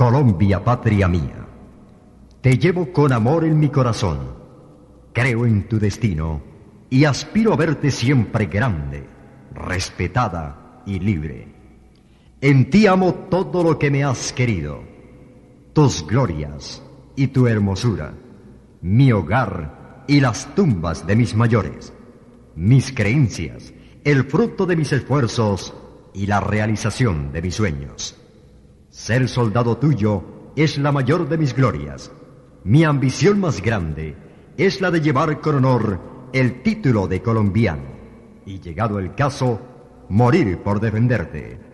Colombia, patria mía, te llevo con amor en mi corazón. Creo en tu destino y aspiro a verte siempre grande, respetada y libre. En ti amo todo lo que me has querido, tus glorias y tu hermosura, mi hogar y las tumbas de mis mayores, mis creencias, el fruto de mis esfuerzos y la realización de mis sueños. Ser soldado tuyo es la mayor de mis glorias. Mi ambición más grande es la de llevar con honor el título de colombiano y llegado el caso, morir por defenderte.